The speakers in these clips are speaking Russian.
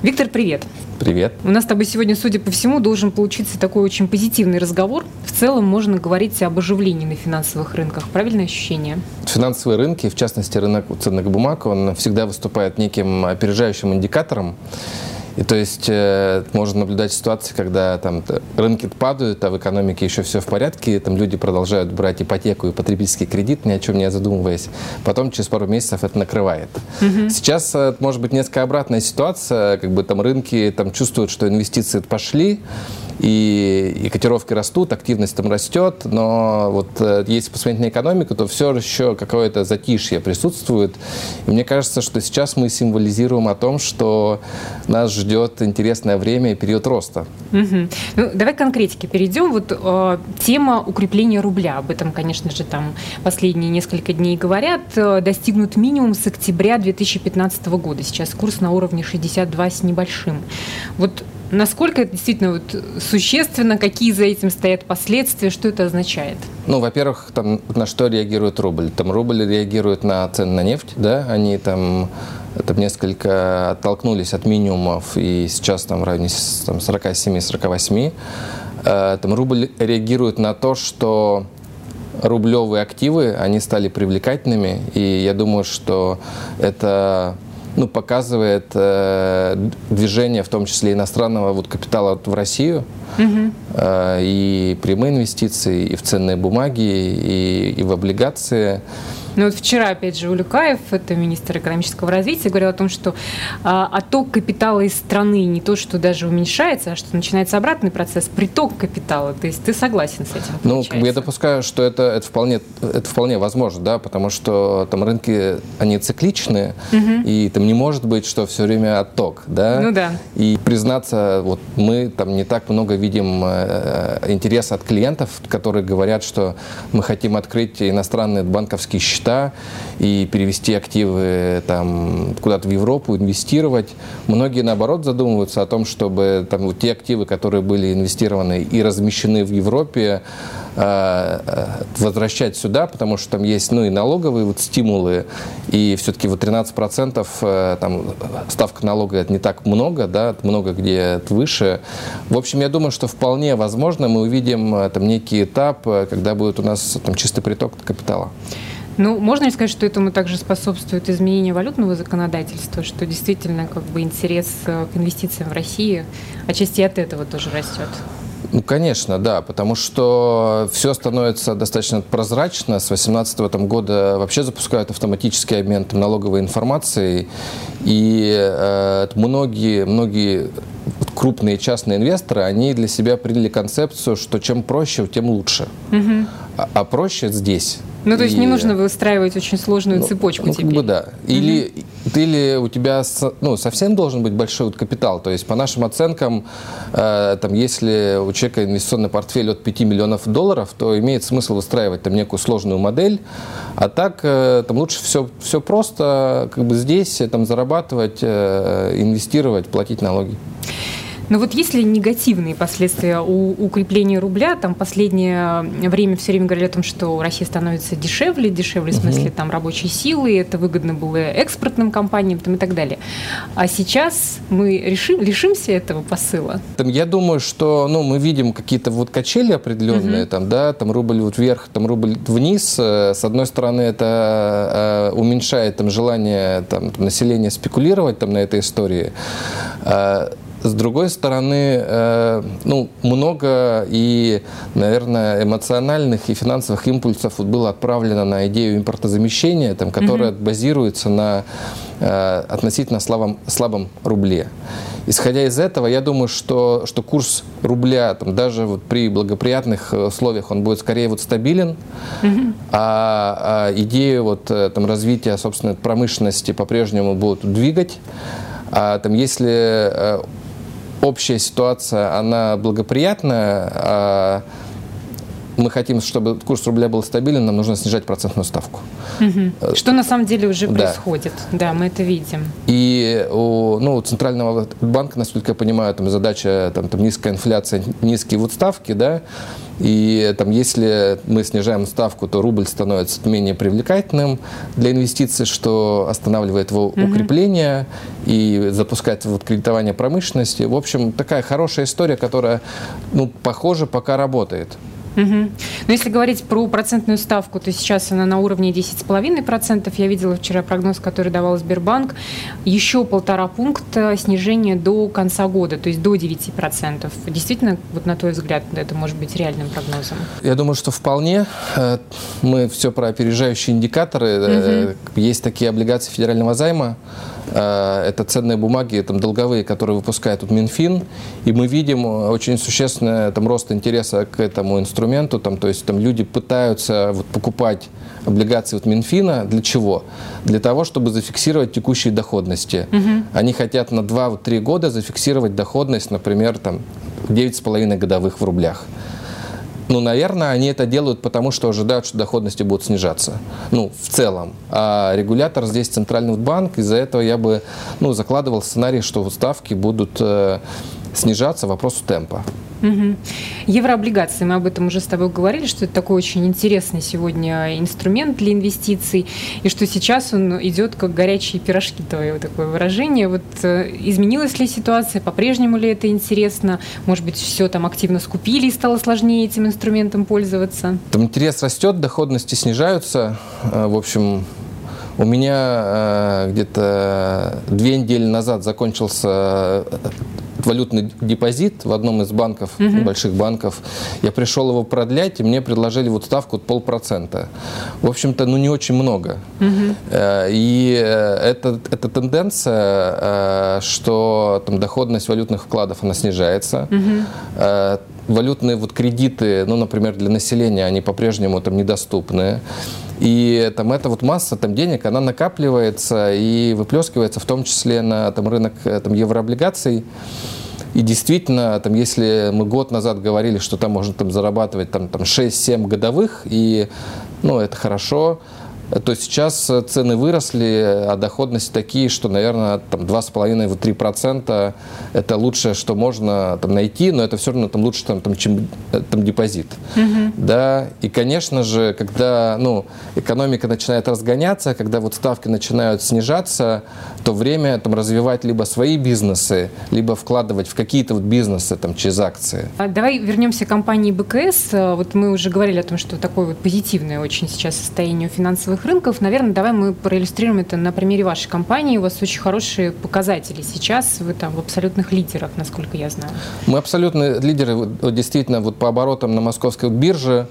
Виктор, привет. Привет. У нас с тобой сегодня, судя по всему, должен получиться такой очень позитивный разговор. В целом можно говорить об оживлении на финансовых рынках. Правильное ощущение? Финансовые рынки, в частности рынок ценных бумаг, он всегда выступает неким опережающим индикатором. И то есть э, можно наблюдать ситуации, когда там рынки падают, а в экономике еще все в порядке, и, там люди продолжают брать ипотеку и потребительский кредит, ни о чем не задумываясь. Потом через пару месяцев это накрывает. Угу. Сейчас э, может быть несколько обратная ситуация, как бы там рынки там чувствуют, что инвестиции пошли, и, и котировки растут, активность там растет, но вот э, если посмотреть на экономику, то все еще какое-то затишье присутствует. И мне кажется, что сейчас мы символизируем о том, что нас ждет интересное время и период роста. Угу. Ну, давай к конкретике перейдем. Вот э, тема укрепления рубля, об этом, конечно же, там последние несколько дней говорят, э, достигнут минимум с октября 2015 года. Сейчас курс на уровне 62 с небольшим. Вот Насколько это действительно вот существенно, какие за этим стоят последствия, что это означает? Ну, во-первых, там на что реагирует рубль? Там рубль реагирует на цены на нефть, да, они там там несколько оттолкнулись от минимумов и сейчас там в районе 47-48. Э, там рубль реагирует на то, что рублевые активы, они стали привлекательными, и я думаю, что это ну, показывает э, движение, в том числе иностранного вот, капитала в Россию, угу. э, и прямые инвестиции, и в ценные бумаги, и, и в облигации. Ну вот вчера, опять же, Улюкаев, это министр экономического развития, говорил о том, что а, отток капитала из страны не то, что даже уменьшается, а что начинается обратный процесс, приток капитала. То есть ты согласен с этим? Ну, я допускаю, что это, это, вполне, это вполне возможно, да, потому что там рынки, они цикличные, угу. и там не может быть, что все время отток, да? Ну да. И признаться, вот мы там не так много видим э, интереса от клиентов, которые говорят, что мы хотим открыть иностранные банковские счета, счета и перевести активы там, куда-то в Европу, инвестировать. Многие, наоборот, задумываются о том, чтобы там, вот те активы, которые были инвестированы и размещены в Европе, э, э, возвращать сюда, потому что там есть ну, и налоговые вот стимулы, и все-таки вот 13% э, там, ставка налога это не так много, да, много где выше. В общем, я думаю, что вполне возможно мы увидим там некий этап, когда будет у нас там чистый приток капитала. Ну, можно ли сказать, что этому также способствует изменение валютного законодательства, что действительно как бы интерес э, к инвестициям в России отчасти от этого тоже растет? Ну, конечно, да, потому что все становится достаточно прозрачно. С 2018 года вообще запускают автоматический обмен налоговой информацией. И э, многие, многие крупные частные инвесторы, они для себя приняли концепцию, что чем проще, тем лучше. Угу. А, а проще здесь. Ну, то есть и... не нужно выстраивать очень сложную ну, цепочку ну, теперь. Как бы да. Или, угу. или у тебя ну, совсем должен быть большой вот капитал. То есть, по нашим оценкам, э, там, если у человека инвестиционный портфель от 5 миллионов долларов, то имеет смысл выстраивать там некую сложную модель. А так, э, там лучше все, все просто как бы здесь там, зарабатывать, э, инвестировать, платить налоги. Но вот есть ли негативные последствия у укрепления рубля? Там последнее время все время говорили о том, что Россия становится дешевле, дешевле в смысле там рабочей силы, это выгодно было экспортным компаниям там, и так далее. А сейчас мы решим, лишимся этого посыла? Я думаю, что ну, мы видим какие-то вот качели определенные, угу. там, да, там рубль вот вверх, там рубль вниз. Э, с одной стороны, это э, уменьшает там, желание там, населения спекулировать там, на этой истории. С другой стороны, э, ну, много и, наверное, эмоциональных и финансовых импульсов вот было отправлено на идею импортозамещения, там, которая mm-hmm. базируется на э, относительно слабом, слабом рубле. Исходя из этого, я думаю, что, что курс рубля там, даже вот при благоприятных условиях он будет скорее вот стабилен, mm-hmm. а, а идею вот, э, там, развития собственной промышленности по-прежнему будут двигать. А, там, если общая ситуация, она благоприятная, а мы хотим, чтобы курс рубля был стабилен, нам нужно снижать процентную ставку. Угу. Что на самом деле уже да. происходит. Да, мы это видим. И у, ну, у Центрального банка, насколько я понимаю, там задача там, там низкая инфляция, низкие вот ставки, да, и там, если мы снижаем ставку, то рубль становится менее привлекательным для инвестиций, что останавливает его угу. укрепление и запускает вот кредитование промышленности. В общем, такая хорошая история, которая, ну, похоже, пока работает. Угу. Но если говорить про процентную ставку, то сейчас она на уровне 10,5%. Я видела вчера прогноз, который давал Сбербанк. Еще полтора пункта снижения до конца года, то есть до 9%. Действительно, вот на твой взгляд, это может быть реальным прогнозом? Я думаю, что вполне. Э, мы все про опережающие индикаторы. Угу. Есть такие облигации федерального займа, Э, это ценные бумаги, там, долговые, которые выпускает тут Минфин, и мы видим очень существенный там, рост интереса к этому инструменту, там, то есть там люди пытаются вот, покупать облигации вот Минфина для чего? Для того, чтобы зафиксировать текущие доходности. Угу. Они хотят на 2-3 года зафиксировать доходность, например, там 9,5 годовых в рублях. Ну, наверное, они это делают потому, что ожидают, что доходности будут снижаться. Ну, в целом. А регулятор здесь Центральный банк, из-за этого я бы ну, закладывал сценарий, что ставки будут э, снижаться, вопрос темпа. Угу. Еврооблигации, мы об этом уже с тобой говорили, что это такой очень интересный сегодня инструмент для инвестиций, и что сейчас он идет как горячие пирожки, твое такое выражение. Вот э, изменилась ли ситуация, по-прежнему ли это интересно? Может быть, все там активно скупили и стало сложнее этим инструментом пользоваться? Там интерес растет, доходности снижаются. Э, в общем, у меня э, где-то две недели назад закончился валютный депозит в одном из банков, угу. больших банков. Я пришел его продлять, и мне предложили вот ставку полпроцента. В общем-то, ну не очень много. Угу. И э, это, эта тенденция, э, что там доходность валютных вкладов, она снижается. Угу валютные вот кредиты, ну, например, для населения, они по-прежнему там недоступны. И там эта вот масса там, денег, она накапливается и выплескивается в том числе на там, рынок там, еврооблигаций. И действительно, там, если мы год назад говорили, что там можно там, зарабатывать там, там, 6-7 годовых, и ну, это хорошо, то сейчас цены выросли, а доходности такие, что, наверное, там 2,5-3% это лучшее, что можно там, найти, но это все равно там, лучше, там, там, чем там, депозит. Угу. Да? И, конечно же, когда ну, экономика начинает разгоняться, когда вот ставки начинают снижаться, то время там, развивать либо свои бизнесы, либо вкладывать в какие-то вот бизнесы там, через акции. А давай вернемся к компании БКС. Вот мы уже говорили о том, что такое вот позитивное очень сейчас состояние финансовых фондовых рынков. Наверное, давай мы проиллюстрируем это на примере вашей компании. У вас очень хорошие показатели сейчас. Вы там в абсолютных лидерах, насколько я знаю. Мы абсолютно лидеры действительно вот по оборотам на московской бирже.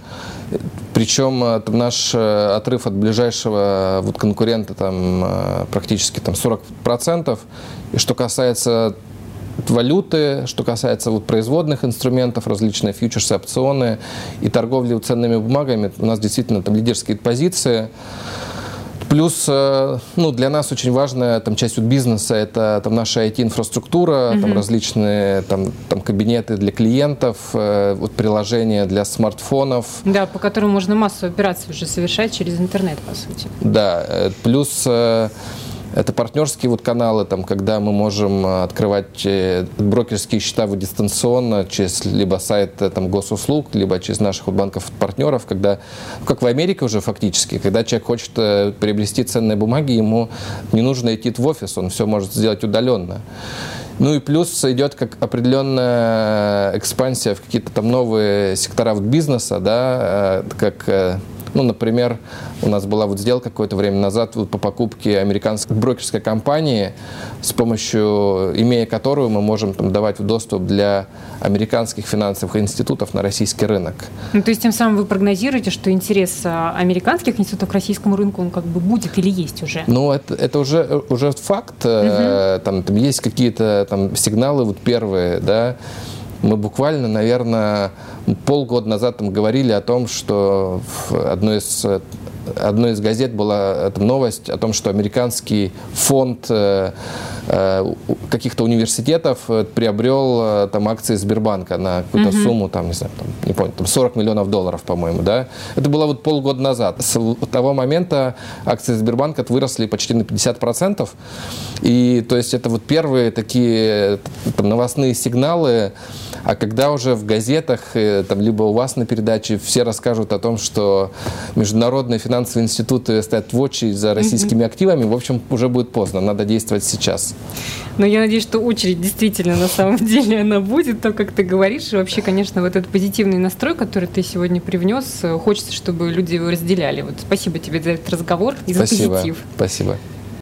Причем э, наш э, отрыв от ближайшего вот, конкурента там, э, практически там, 40%. И что касается валюты, что касается вот производных инструментов, различные фьючерсы, опционы и торговли ценными бумагами, у нас действительно там лидерские позиции. Плюс, э, ну, для нас очень важная там, часть бизнеса – это там, наша IT-инфраструктура, mm-hmm. там, различные там, там, кабинеты для клиентов, э, вот, приложения для смартфонов. Да, по которым можно массу операций уже совершать через интернет, по сути. Да, э, плюс это партнерские вот каналы, там, когда мы можем э, открывать э, брокерские счета вот дистанционно через либо сайт э, там, госуслуг, либо через наших вот банков-партнеров, когда, как в Америке уже фактически, когда человек хочет приобрести ценные бумаги, ему не нужно идти в офис, он все может сделать удаленно. Ну и плюс идет как определенная экспансия в какие-то там новые сектора бизнеса, да, как ну, например, у нас была вот сделка какое-то время назад по покупке американской брокерской компании, с помощью, имея которую мы можем там, давать доступ для американских финансовых институтов на российский рынок. Ну, то есть тем самым вы прогнозируете, что интерес а, американских институтов к российскому рынку, он как бы будет или есть уже? Ну, это, это уже, уже факт. Угу. Там, там есть какие-то там сигналы вот первые, да, мы буквально, наверное, полгода назад там говорили о том, что в одной из одной из газет была там, новость о том, что американский фонд э, э, каких-то университетов э, приобрел э, там акции Сбербанка на какую-то угу. сумму, там, не знаю, там, не помню, там 40 миллионов долларов, по-моему, да. Это было вот полгода назад. С того момента акции Сбербанка выросли почти на 50%. И то есть это вот первые такие там, новостные сигналы, а когда уже в газетах, э, там, либо у вас на передаче все расскажут о том, что международные финансовые институты стоят в очередь за российскими активами, в общем, уже будет поздно, надо действовать сейчас. Но я надеюсь, что очередь действительно на самом деле она будет, то, как ты говоришь. И вообще, конечно, вот этот позитивный настрой, который ты сегодня привнес, хочется, чтобы люди его разделяли. Вот спасибо тебе за этот разговор и спасибо. за позитив. Спасибо.